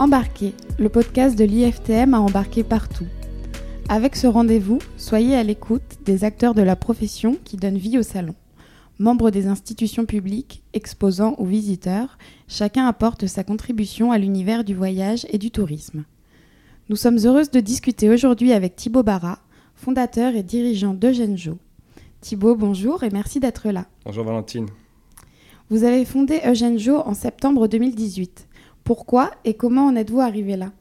Embarquer, le podcast de l'IFTM à embarquer partout. Avec ce rendez-vous, soyez à l'écoute des acteurs de la profession qui donnent vie au salon. Membres des institutions publiques, exposants ou visiteurs, chacun apporte sa contribution à l'univers du voyage et du tourisme. Nous sommes heureuses de discuter aujourd'hui avec Thibaut Barra, fondateur et dirigeant d'Eugène Thibaut, bonjour et merci d'être là. Bonjour Valentine. Vous avez fondé Eugène en septembre 2018. Pourquoi et comment en êtes-vous arrivé là?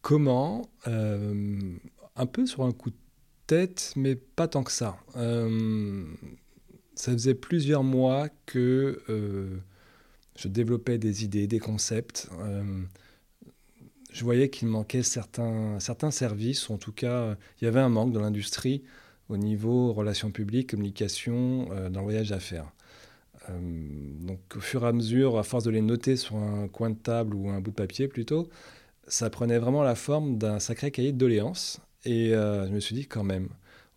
Comment euh, Un peu sur un coup de tête, mais pas tant que ça. Euh, ça faisait plusieurs mois que euh, je développais des idées, des concepts. je voyais qu'il manquait certains, certains services, ou en tout cas, il y avait un manque dans l'industrie au niveau relations publiques, communication, dans le voyage d'affaires. Euh, donc au fur et à mesure, à force de les noter sur un coin de table ou un bout de papier plutôt, ça prenait vraiment la forme d'un sacré cahier de doléances. Et euh, je me suis dit quand même,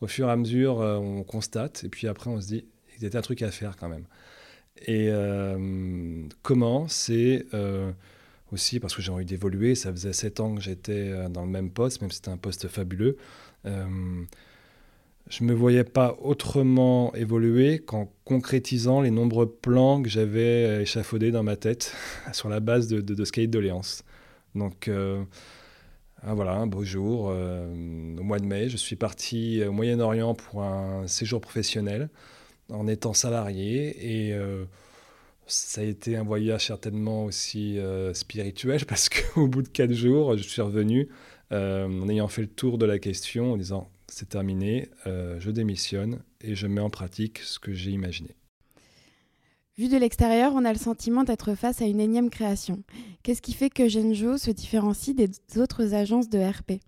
au fur et à mesure, euh, on constate, et puis après on se dit, il y a un truc à faire quand même. Et comment C'est aussi parce que j'ai envie d'évoluer, ça faisait sept ans que j'étais dans le même poste, même si c'était un poste fabuleux je ne me voyais pas autrement évoluer qu'en concrétisant les nombreux plans que j'avais échafaudés dans ma tête sur la base de, de, ce cahier de doléances. Donc euh, voilà, un beau jour, euh, au mois de mai, je suis parti au Moyen-Orient pour un séjour professionnel en étant salarié et euh, ça a été un voyage certainement aussi spirituel parce qu'au bout de quatre jours, je suis revenu en ayant fait le tour de la question en disant c'est terminé, euh, je démissionne et je mets en pratique ce que j'ai imaginé. Vu de l'extérieur, on a le sentiment d'être face à une énième création. Qu'est-ce qui fait que Genjo se différencie des autres agences de RP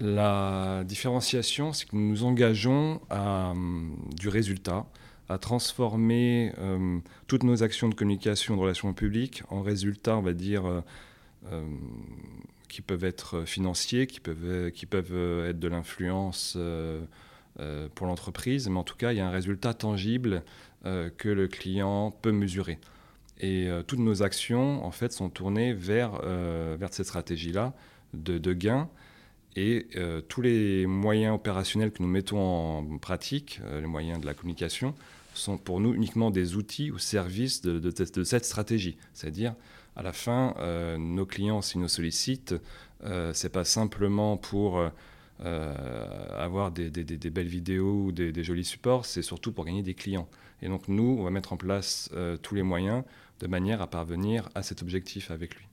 La différenciation, c'est que nous nous engageons à hum, du résultat, à transformer hum, toutes nos actions de communication, de relations publiques en résultats, on va dire, euh, hum, qui peuvent être financiers, qui peuvent, qui peuvent être de l'influence euh, euh, pour l'entreprise, mais en tout cas, il y a un résultat tangible euh, que le client peut mesurer. Et toutes nos actions, en fait, sont tournées vers, vers cette stratégie-là de, de gain. Et tous les moyens opérationnels que nous mettons en pratique, les moyens de la communication, sont pour nous uniquement des outils au service de, de cette stratégie. C'est-à-dire, à la fin, euh, nos clients, s'ils nous sollicitent, euh, c'est pas simplement pour euh, avoir des, belles vidéos ou des, jolis supports, c'est surtout pour gagner des clients. Et donc nous, on va mettre en place tous les moyens de manière à parvenir à cet objectif avec lui.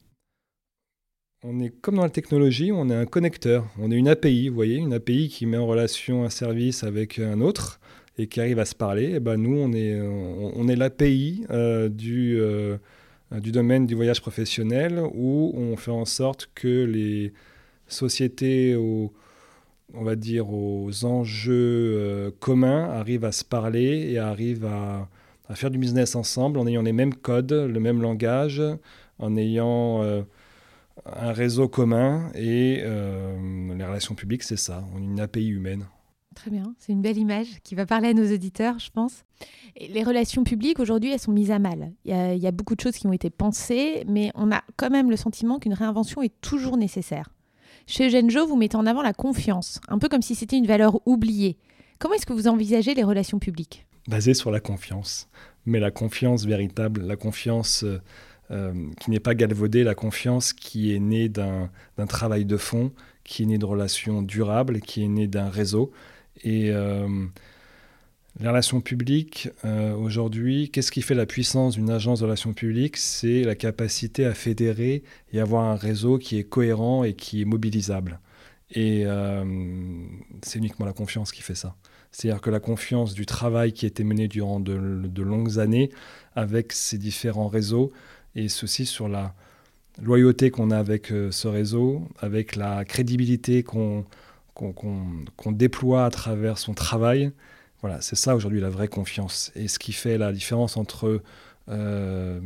On est comme dans la technologie, on est un connecteur, on est une API, vous voyez, une API qui met en relation un service avec un autre et qui arrive à se parler. Et ben nous, on est, on, est l'API du euh, du domaine du voyage professionnel où on fait en sorte que les sociétés on va dire aux enjeux euh, communs arrivent à se parler et arrivent à, faire du business ensemble en ayant les mêmes codes, le même langage, en ayant euh, un réseau commun et les relations publiques, c'est ça, on une API humaine. Très bien, c'est une belle image qui va parler à nos auditeurs, je pense. les relations publiques, aujourd'hui, elles sont mises à mal. Il y, a, beaucoup de choses qui ont été pensées, mais on a quand même le sentiment qu'une réinvention est toujours nécessaire. Chez Eugène Jo, vous mettez en avant la confiance, un peu comme si c'était une valeur oubliée. Comment est-ce que vous envisagez les relations publiques? Basées sur la confiance. Mais la confiance véritable, la confiance euh, euh, qui n'est pas galvaudée, la confiance qui est née d'un travail de fond, qui est née de relations durables, qui est née d'un réseau et euh, les relations publiques, euh, aujourd'hui, qu'est-ce qui fait la puissance d'une agence de relations publiques? C'est la capacité à fédérer et avoir un réseau qui est cohérent et qui est mobilisable. Et euh, c'est uniquement la confiance qui fait ça. C'est-à-dire que la confiance du travail qui a été mené durant de, longues années avec ces différents réseaux, et ceci sur la loyauté qu'on a avec ce réseau, avec la crédibilité qu'on qu'on déploie à travers son travail. Voilà, c'est ça aujourd'hui la vraie confiance. Et ce qui fait la différence entre euh,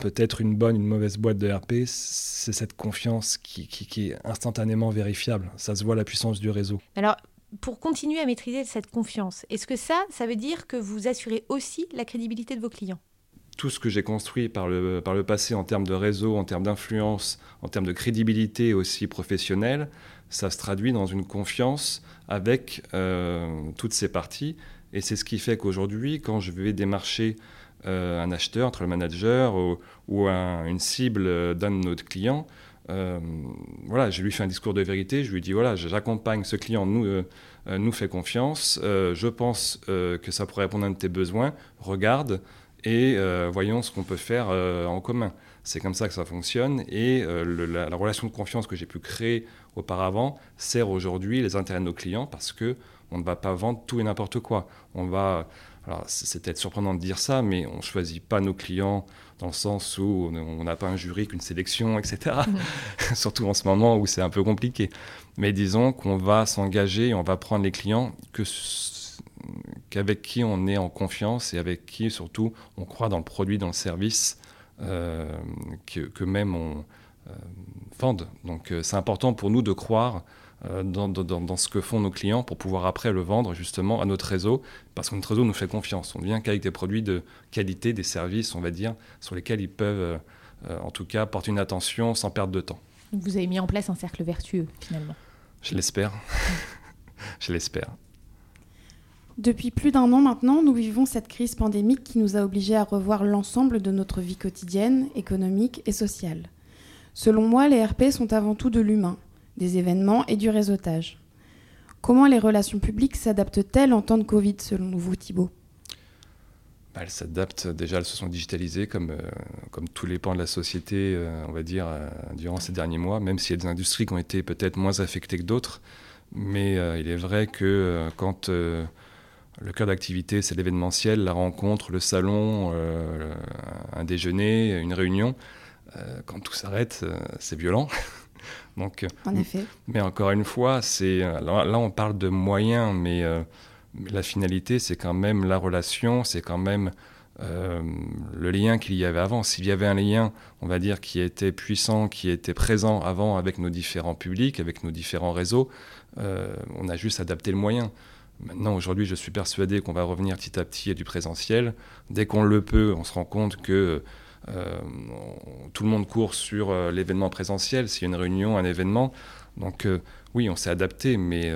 peut-être une bonne, une mauvaise boîte de RP, c'est cette confiance qui, qui, est instantanément vérifiable. Ça se voit la puissance du réseau. Alors, pour continuer à maîtriser cette confiance, est-ce que ça, ça veut dire que vous assurez aussi la crédibilité de vos clients? Tout ce que j'ai construit par le, par le passé en termes de réseau, en termes d'influence, en termes de crédibilité aussi professionnelle, ça se traduit dans une confiance avec euh, toutes ces parties. Et c'est ce qui fait qu'aujourd'hui, quand je vais démarcher euh, un acheteur, entre le manager ou, une cible d'un de nos clients, euh, voilà, je lui fais un discours de vérité, je lui dis voilà, j'accompagne ce client, nous, nous fait confiance, je pense que ça pourrait répondre à un de tes besoins, regarde, et euh, voyons ce qu'on peut faire euh, en commun. C'est comme ça que ça fonctionne et euh, la, relation de confiance que j'ai pu créer auparavant sert aujourd'hui les intérêts de nos clients parce que on ne va pas vendre tout et n'importe quoi. On va, alors c'est peut-être surprenant de dire ça, mais on choisit pas nos clients dans le sens où on n'a pas un jury qu'une sélection, etc. Mmh. Surtout en ce moment où c'est un peu compliqué. Mais disons qu'on va s'engager et on va prendre les clients que qu'avec qui on est en confiance et avec qui surtout on croit dans le produit, dans le service euh, que, même on euh, vende. Donc euh, c'est important pour nous de croire dans, dans, ce que font nos clients pour pouvoir après le vendre justement à notre réseau, parce que notre réseau nous fait confiance. On vient qu'avec des produits de qualité, des services, on va dire, sur lesquels ils peuvent en tout cas porter une attention sans perdre de temps. Vous avez mis en place un cercle vertueux finalement. Je l'espère. Je l'espère. Depuis plus d'un an maintenant, nous vivons cette crise pandémique qui nous a obligés à revoir l'ensemble de notre vie quotidienne, économique et sociale. Selon moi, les RP sont avant tout de l'humain, des événements et du réseautage. Comment les relations publiques s'adaptent-elles en temps de Covid, selon vous, Thibault? Bah, Elles s'adaptent, déjà elles se sont digitalisées comme, euh, comme tous les pans de la société, euh, on va dire, euh, durant ces derniers mois, même s'il y a des industries qui ont été peut-être moins affectées que d'autres. Mais il est vrai que quand le cœur d'activité, c'est l'événementiel, la rencontre, le salon, euh, un déjeuner, une réunion. Euh, quand tout s'arrête, euh, c'est violent. Donc, en effet. Mais encore une fois, c'est là, on parle de moyens, mais, la finalité, c'est quand même la relation, c'est quand même le lien qu'il y avait avant. S'il y avait un lien, on va dire, qui était puissant, qui était présent avant avec nos différents publics, avec nos différents réseaux, on a juste adapté le moyen. Maintenant, aujourd'hui, je suis persuadé qu'on va revenir petit à petit à du présentiel. Dès qu'on le peut, on se rend compte que euh, tout le monde court sur euh, l'événement présentiel, s'il y a une réunion, un événement. Donc euh, oui, on s'est adapté, mais,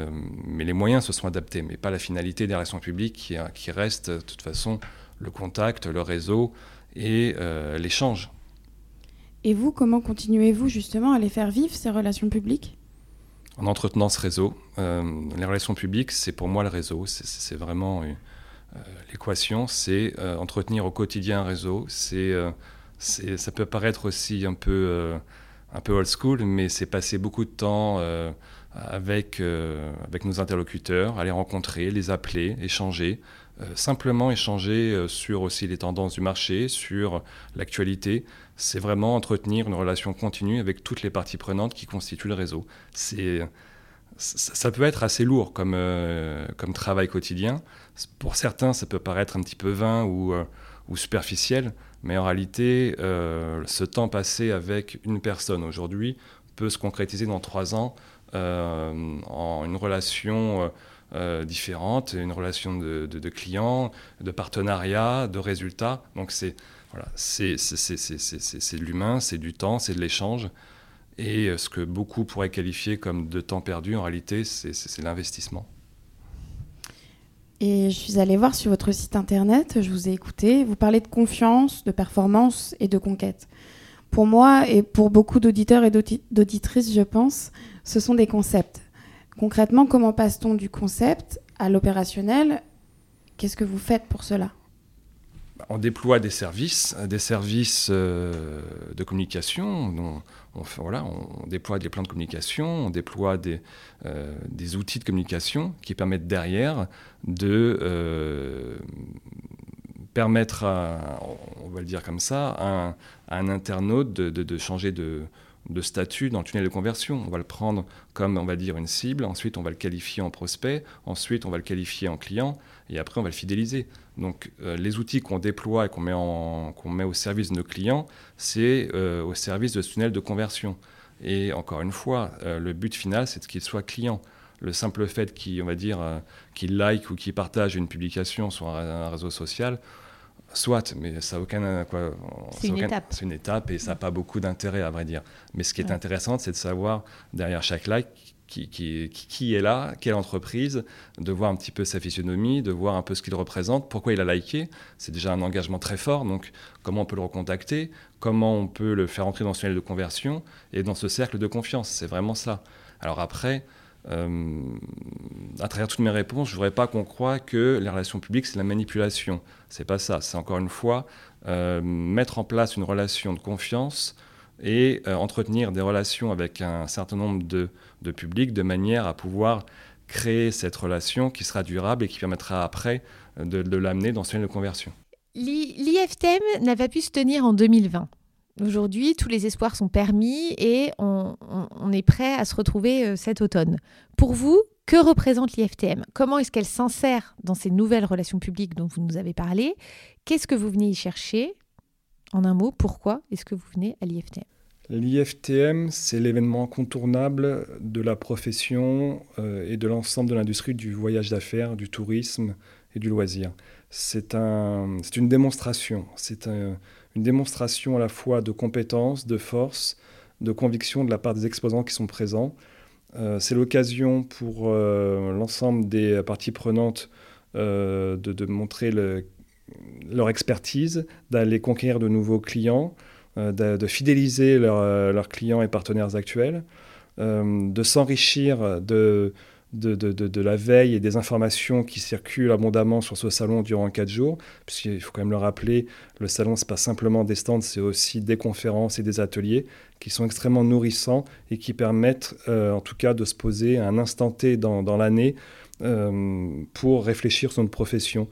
mais les moyens se sont adaptés, mais pas la finalité des relations publiques qui, qui reste de toute façon le contact, le réseau et l'échange. Et vous, comment continuez-vous justement à les faire vivre, ces relations publiques? En entretenant ce réseau. Euh, les relations publiques, c'est pour moi le réseau. C'est vraiment euh, l'équation. C'est euh, entretenir au quotidien un réseau. C'est, ça peut paraître aussi un peu, un peu old school, mais c'est passer beaucoup de temps avec, avec nos interlocuteurs, les rencontrer, les appeler, échanger. simplement échanger sur aussi les tendances du marché, sur l'actualité, c'est vraiment entretenir une relation continue avec toutes les parties prenantes qui constituent le réseau. C'est, ça peut être assez lourd comme, euh, comme travail quotidien. Pour certains, ça peut paraître un petit peu vain ou, euh, ou superficiel, mais en réalité, euh, ce temps passé avec une personne aujourd'hui peut se concrétiser dans trois ans en une relation différente, une relation de, de, de clients, de partenariat, de résultats. Donc c'est voilà, c'est de l'humain, c'est du temps, c'est de l'échange. Et euh, ce que beaucoup pourraient qualifier comme de temps perdu, en réalité, c'est l'investissement. Et je suis allée voir sur votre site internet, je vous ai écouté, vous parlez de confiance, de performance et de conquête. Pour moi et pour beaucoup d'auditeurs et d'auditrices, je pense, ce sont des concepts. Concrètement, comment passe-t-on du concept à l'opérationnel? Qu'est-ce que vous faites pour cela? On déploie des services, des services euh, de communication. On, déploie des plans de communication, on déploie des, euh, outils de communication qui permettent derrière de euh, permettre, à, on va le dire comme ça, un, internaute de, changer de, de statut dans le tunnel de conversion. On va le prendre comme, on va dire, une cible, ensuite on va le qualifier en prospect, ensuite on va le qualifier en client, et après on va le fidéliser. Donc euh, les outils qu'on déploie et qu'on met, met au service de nos clients, c'est euh, au service de ce tunnel de conversion. Et encore une fois, euh, le but final, c'est qu'il soit client. Le simple fait qu'il, on va dire, like ou qu'il partage une publication sur un, réseau social, Soit, mais ça n'a aucun. C'est une étape. C'est une étape et ça n'a pas beaucoup d'intérêt, à vrai dire. Mais ce qui est intéressant, c'est de savoir, derrière chaque like, qui, qui, qui, est là, quelle entreprise, de voir un petit peu sa physionomie, de voir un peu ce qu'il représente, pourquoi il a liké. C'est déjà un engagement très fort, donc comment on peut le recontacter, comment on peut le faire entrer dans ce tunnel de conversion et dans ce cercle de confiance. C'est vraiment ça. Alors après, euh, à travers toutes mes réponses, je ne voudrais pas qu'on croie que les relations publiques, c'est la manipulation. C'est pas ça. C'est encore une fois euh, mettre en place une relation de confiance et euh, entretenir des relations avec un certain nombre de, de publics de manière à pouvoir créer cette relation qui sera durable et qui permettra après de, l'amener dans ce de conversion. L'IFTM n'a pas pu se tenir en 2020. Aujourd'hui, tous les espoirs sont permis et on, est prêt à se retrouver euh, cet automne. Pour vous, que représente l'IFTM? Comment est-ce qu'elle s'insère dans ces nouvelles relations publiques dont vous nous avez parlé? Qu'est-ce que vous venez y chercher? En un mot, pourquoi est-ce que vous venez à l'IFTM? L'IFTM, c'est l'événement incontournable de la profession euh, et de l'ensemble de l'industrie du voyage d'affaires, du tourisme et du loisir. C'est un, une démonstration, c'est un, une démonstration à la fois de compétences, de force, de conviction de la part des exposants qui sont présents. Euh, c'est l'occasion pour euh, l'ensemble des parties prenantes euh, de, montrer leur expertise, d'aller conquérir de nouveaux clients, de, fidéliser leurs clients et partenaires actuels, de s'enrichir de, de, la veille et des informations qui circulent abondamment sur ce salon durant quatre jours, puisqu'il faut quand même le rappeler, le salon, ce n'est pas simplement des stands, c'est aussi des conférences et des ateliers qui sont extrêmement nourrissants et qui permettent euh, en tout cas de se poser un instant T dans, l'année euh, pour réfléchir sur notre profession.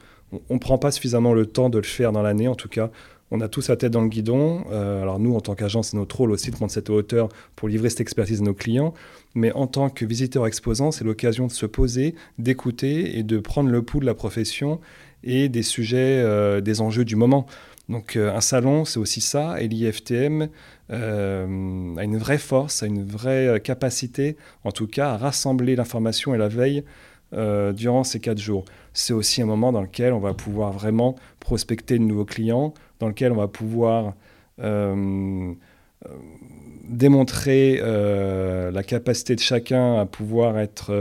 On ne prend pas suffisamment le temps de le faire dans l'année, en tout cas on a tous la tête dans le guidon. Euh, alors nous, en tant qu'agence, c'est notre rôle aussi de prendre cette hauteur pour livrer cette expertise à nos clients. Mais en tant que visiteur exposant, c'est l'occasion de se poser, d'écouter et de prendre le pouls de la profession et des sujets, euh, des enjeux du moment. Donc euh, un salon, c'est aussi ça. Et l'IFTM a une vraie force, a une vraie capacité, en tout cas, à rassembler l'information et la veille durant ces quatre jours. C'est aussi un moment dans lequel on va pouvoir vraiment prospecter de nouveaux clients, dans lequel on va pouvoir euh, euh, démontrer euh, la capacité de chacun à pouvoir être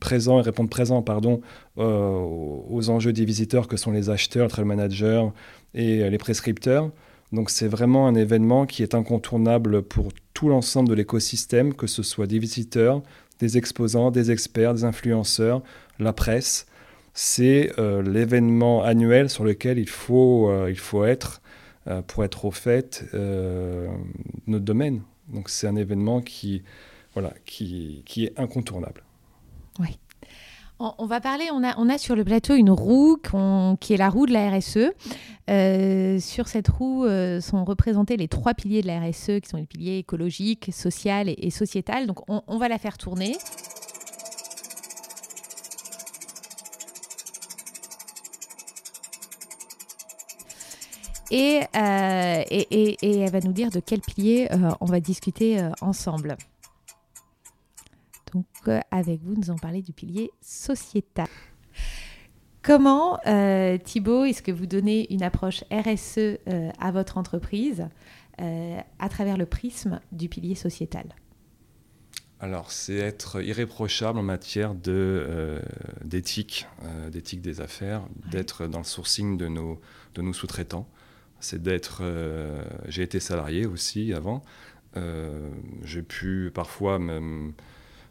présent et répondre présent pardon, aux enjeux des visiteurs que sont les acheteurs, les trail managers et les prescripteurs. Donc c'est vraiment un événement qui est incontournable pour tout l'ensemble de l'écosystème, que ce soit des visiteurs, des exposants, des experts, des influenceurs, la presse c'est euh, l'événement annuel sur lequel il faut, euh, il faut être euh, pour être au fait notre domaine. Donc c'est un événement qui, voilà, qui, qui est incontournable. Oui. On, va parler, on a, on a sur le plateau une roue qui est la roue de la RSE. Sur cette roue sont représentés les trois piliers de la RSE, qui sont les piliers écologiques, social et, et sociétal. Donc on, va la faire tourner. Euh, et, et, elle va nous dire de quel pilier euh, on va discuter euh, ensemble. Donc, avec vous, nous allons parler du pilier sociétal. Comment, Thibault, est-ce que vous donnez une approche RSE à votre entreprise à travers le prisme du pilier sociétal? Alors, c'est être irréprochable en matière de, d'éthique, d'éthique des affaires, d'être dans le sourcing de nos, de nos sous-traitants, c'est d'être. Euh, j'ai été salarié aussi avant. Euh, j'ai pu parfois me,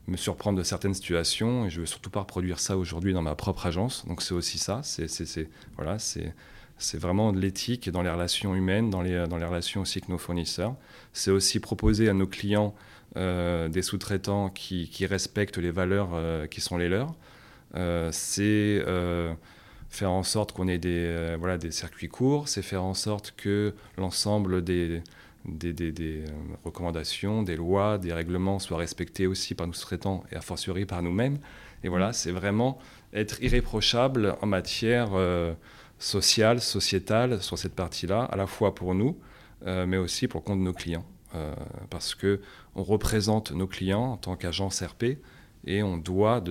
me, surprendre de certaines situations et je veux surtout pas reproduire ça aujourd'hui dans ma propre agence. Donc c'est aussi ça. C'est voilà, vraiment de l'éthique dans les relations humaines, dans les, dans les relations aussi avec nos fournisseurs. C'est aussi proposer à nos clients euh, des sous-traitants qui, qui, respectent les valeurs qui sont les leurs. c'est faire en sorte qu'on ait des, euh, voilà, des circuits courts, c'est faire en sorte que l'ensemble des, des, des, des euh, recommandations, des lois, des règlements soient respectés aussi par nos sous-traitants et a fortiori par nous-mêmes. Et voilà, c'est vraiment être irréprochable en matière euh, sociale, sociétale sur cette partie-là, à la fois pour nous, mais aussi pour le compte de nos clients. parce que on représente nos clients en tant qu'agence RP, et on, doit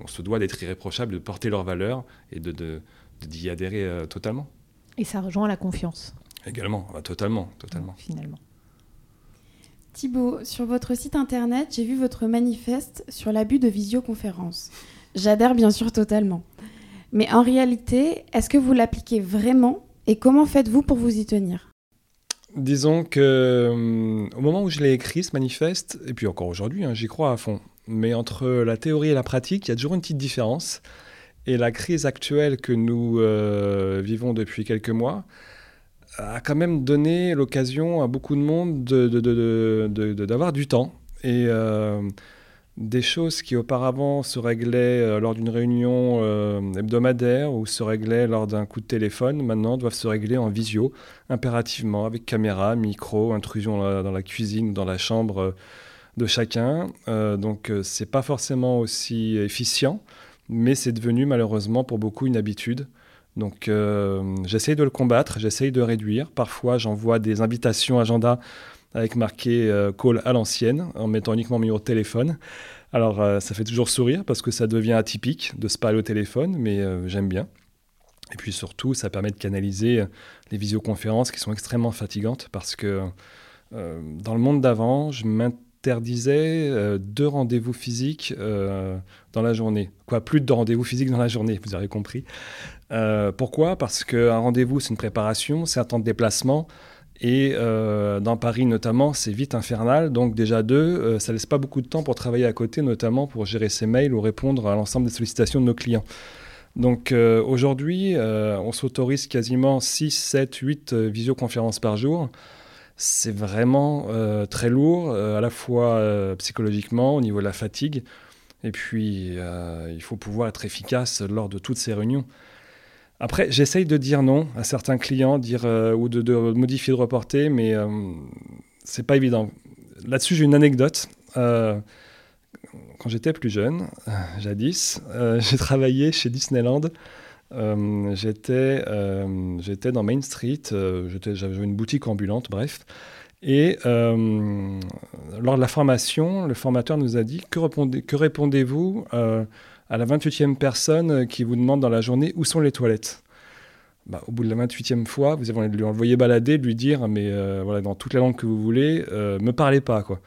on se doit d'être irréprochable, de porter leurs valeurs et d'y de, d'y adhérer euh, totalement. Et ça rejoint la confiance. Également, ah, totalement, totalement. Finalement. Thibaut, sur votre site internet, j'ai vu votre manifeste sur l'abus de visioconférence. J'adhère bien sûr totalement. Mais en réalité, est-ce que vous l'appliquez vraiment et comment faites-vous pour vous y tenir? Disons que hum, au moment où je l'ai écrit, ce manifeste, et puis encore aujourd'hui, hein, j'y crois à fond. Mais entre la théorie et la pratique, il y a toujours une petite différence. Et la crise actuelle que nous euh, vivons depuis quelques mois a quand même donné l'occasion à beaucoup de monde d'avoir du temps. Et euh, des choses qui auparavant se réglaient euh, lors d'une réunion euh, hebdomadaire ou se réglaient lors d'un coup de téléphone, maintenant doivent se régler en visio, impérativement, avec caméra, micro, intrusion dans la, cuisine, dans la chambre euh, de chacun. donc c'est pas forcément aussi efficient, mais c'est devenu malheureusement pour beaucoup une habitude. Donc j'essaye de le combattre, j'essaye de réduire. Parfois j'envoie des invitations agenda avec marqué euh, call à l'ancienne, en mettant uniquement mon numéro téléphone. Alors euh, ça fait toujours sourire parce que ça devient atypique de se parler au téléphone, mais euh, j'aime bien. Et puis surtout, ça permet de canaliser les visioconférences qui sont extrêmement fatigantes parce que dans le monde d'avant, je m'interdisais deux rendez-vous physiques dans la journée. Quoi, plus de deux rendez-vous physiques dans la journée, vous avez compris. pourquoi? Parce qu'un rendez-vous, c'est une préparation, c'est un temps de déplacement. Et euh, dans Paris notamment, c'est vite infernal. Donc déjà deux, euh, ça laisse pas beaucoup de temps pour travailler à côté, notamment pour gérer ses mails ou répondre à l'ensemble des sollicitations de nos clients. Donc euh, aujourd'hui, on s'autorise quasiment 6, 7, 8 visioconférences par jour. C'est vraiment très lourd, à la fois psychologiquement, au niveau de la fatigue. Et puis, il faut pouvoir être efficace lors de toutes ces réunions. Après, j'essaye de dire non à certains clients, dire euh, ou de, modifier, de reporter, mais euh, c'est pas évident. Là-dessus, j'ai une anecdote. Euh, quand j'étais plus jeune, jadis, j'ai travaillé chez Disneyland. J'étais, j'étais dans Main Street, j'avais une boutique ambulante, bref. Et lors de la formation, le formateur nous a dit Que, répondez, que répondez-vous à la 28e personne qui vous demande dans la journée où sont les toilettes? Bah, au bout de la 28e fois, vous allez lui envoyer balader, lui dire, mais euh, voilà, dans toute la langue que vous voulez, euh, me parlez pas. quoi.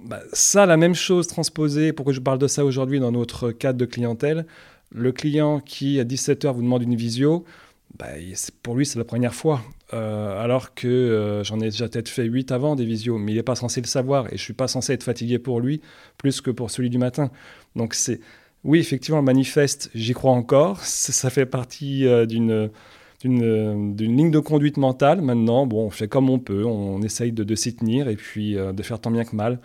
Bah, ça, la même chose transposée, pourquoi je parle de ça aujourd'hui dans notre cadre de clientèle, le client qui, à 17h, vous demande une visio, bah, pour lui, c'est la première fois. Euh, alors que j'en ai déjà peut-être fait 8 avant des visios, mais il n'est pas censé le savoir et je ne suis pas censé être fatigué pour lui plus que pour celui du matin. Donc c'est oui, effectivement, le manifeste, j'y crois encore. Ça fait partie euh, d'une ligne de conduite mentale. Maintenant, bon, on fait comme on peut, on essaye de, s'y tenir et puis euh, de faire tant bien que mal.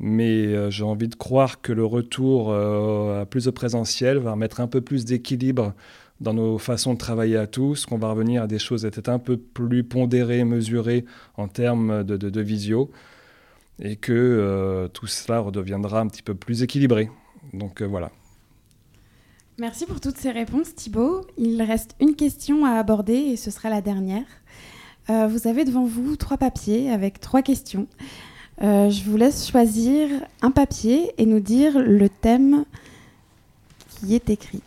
Mais euh, j'ai envie de croire que le retour à plus de présentiel va remettre un peu plus d'équilibre dans nos façons de travailler à tous, qu'on va revenir à des choses peut-être un peu plus pondérées, mesurées en termes de, visio, et que tout cela redeviendra un petit peu plus équilibré. Donc voilà. Merci pour toutes ces réponses, Thibaut. Il reste une question à aborder et ce sera la dernière. Euh, vous avez devant vous trois papiers avec trois questions. Euh, je vous laisse choisir un papier et nous dire le thème qui est écrit.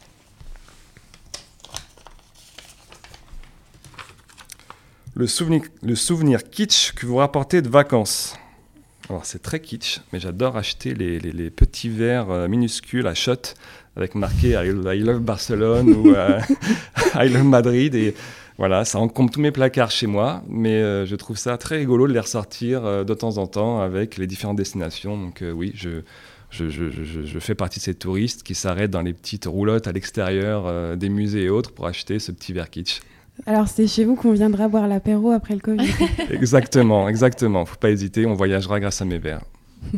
Le souvenir, kitsch que vous rapportez de vacances. Alors c'est très kitsch, mais j'adore acheter les, les, petits verres euh, minuscules à shot avec marqué I, love Barcelone ou euh, I love Madrid. Et voilà, ça encombre tous mes placards chez moi, mais euh, je trouve ça très rigolo de les ressortir euh, de temps en temps avec les différentes destinations. Donc oui, je, je, je, je, fais partie de ces touristes qui s'arrêtent dans les petites roulottes à l'extérieur des musées et autres pour acheter ce petit verre kitsch. Alors c'est chez vous qu'on viendra boire l'apéro après le Covid. exactement, exactement. Faut pas hésiter, on voyagera grâce à mes verres.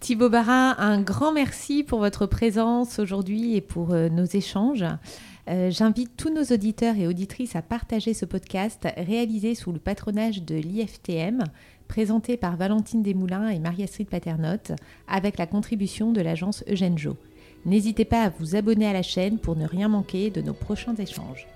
Thibaut Barin, un grand merci pour votre présence aujourd'hui et pour euh, nos échanges. Euh, j'invite tous nos auditeurs et auditrices à partager ce podcast réalisé sous le patronage de l'IFTM, présenté par Valentine Desmoulins et Marie-Astrid Paternotte, avec la contribution de l'agence Eugène Jo. N'hésitez pas à vous abonner à la chaîne pour ne rien manquer de nos prochains échanges.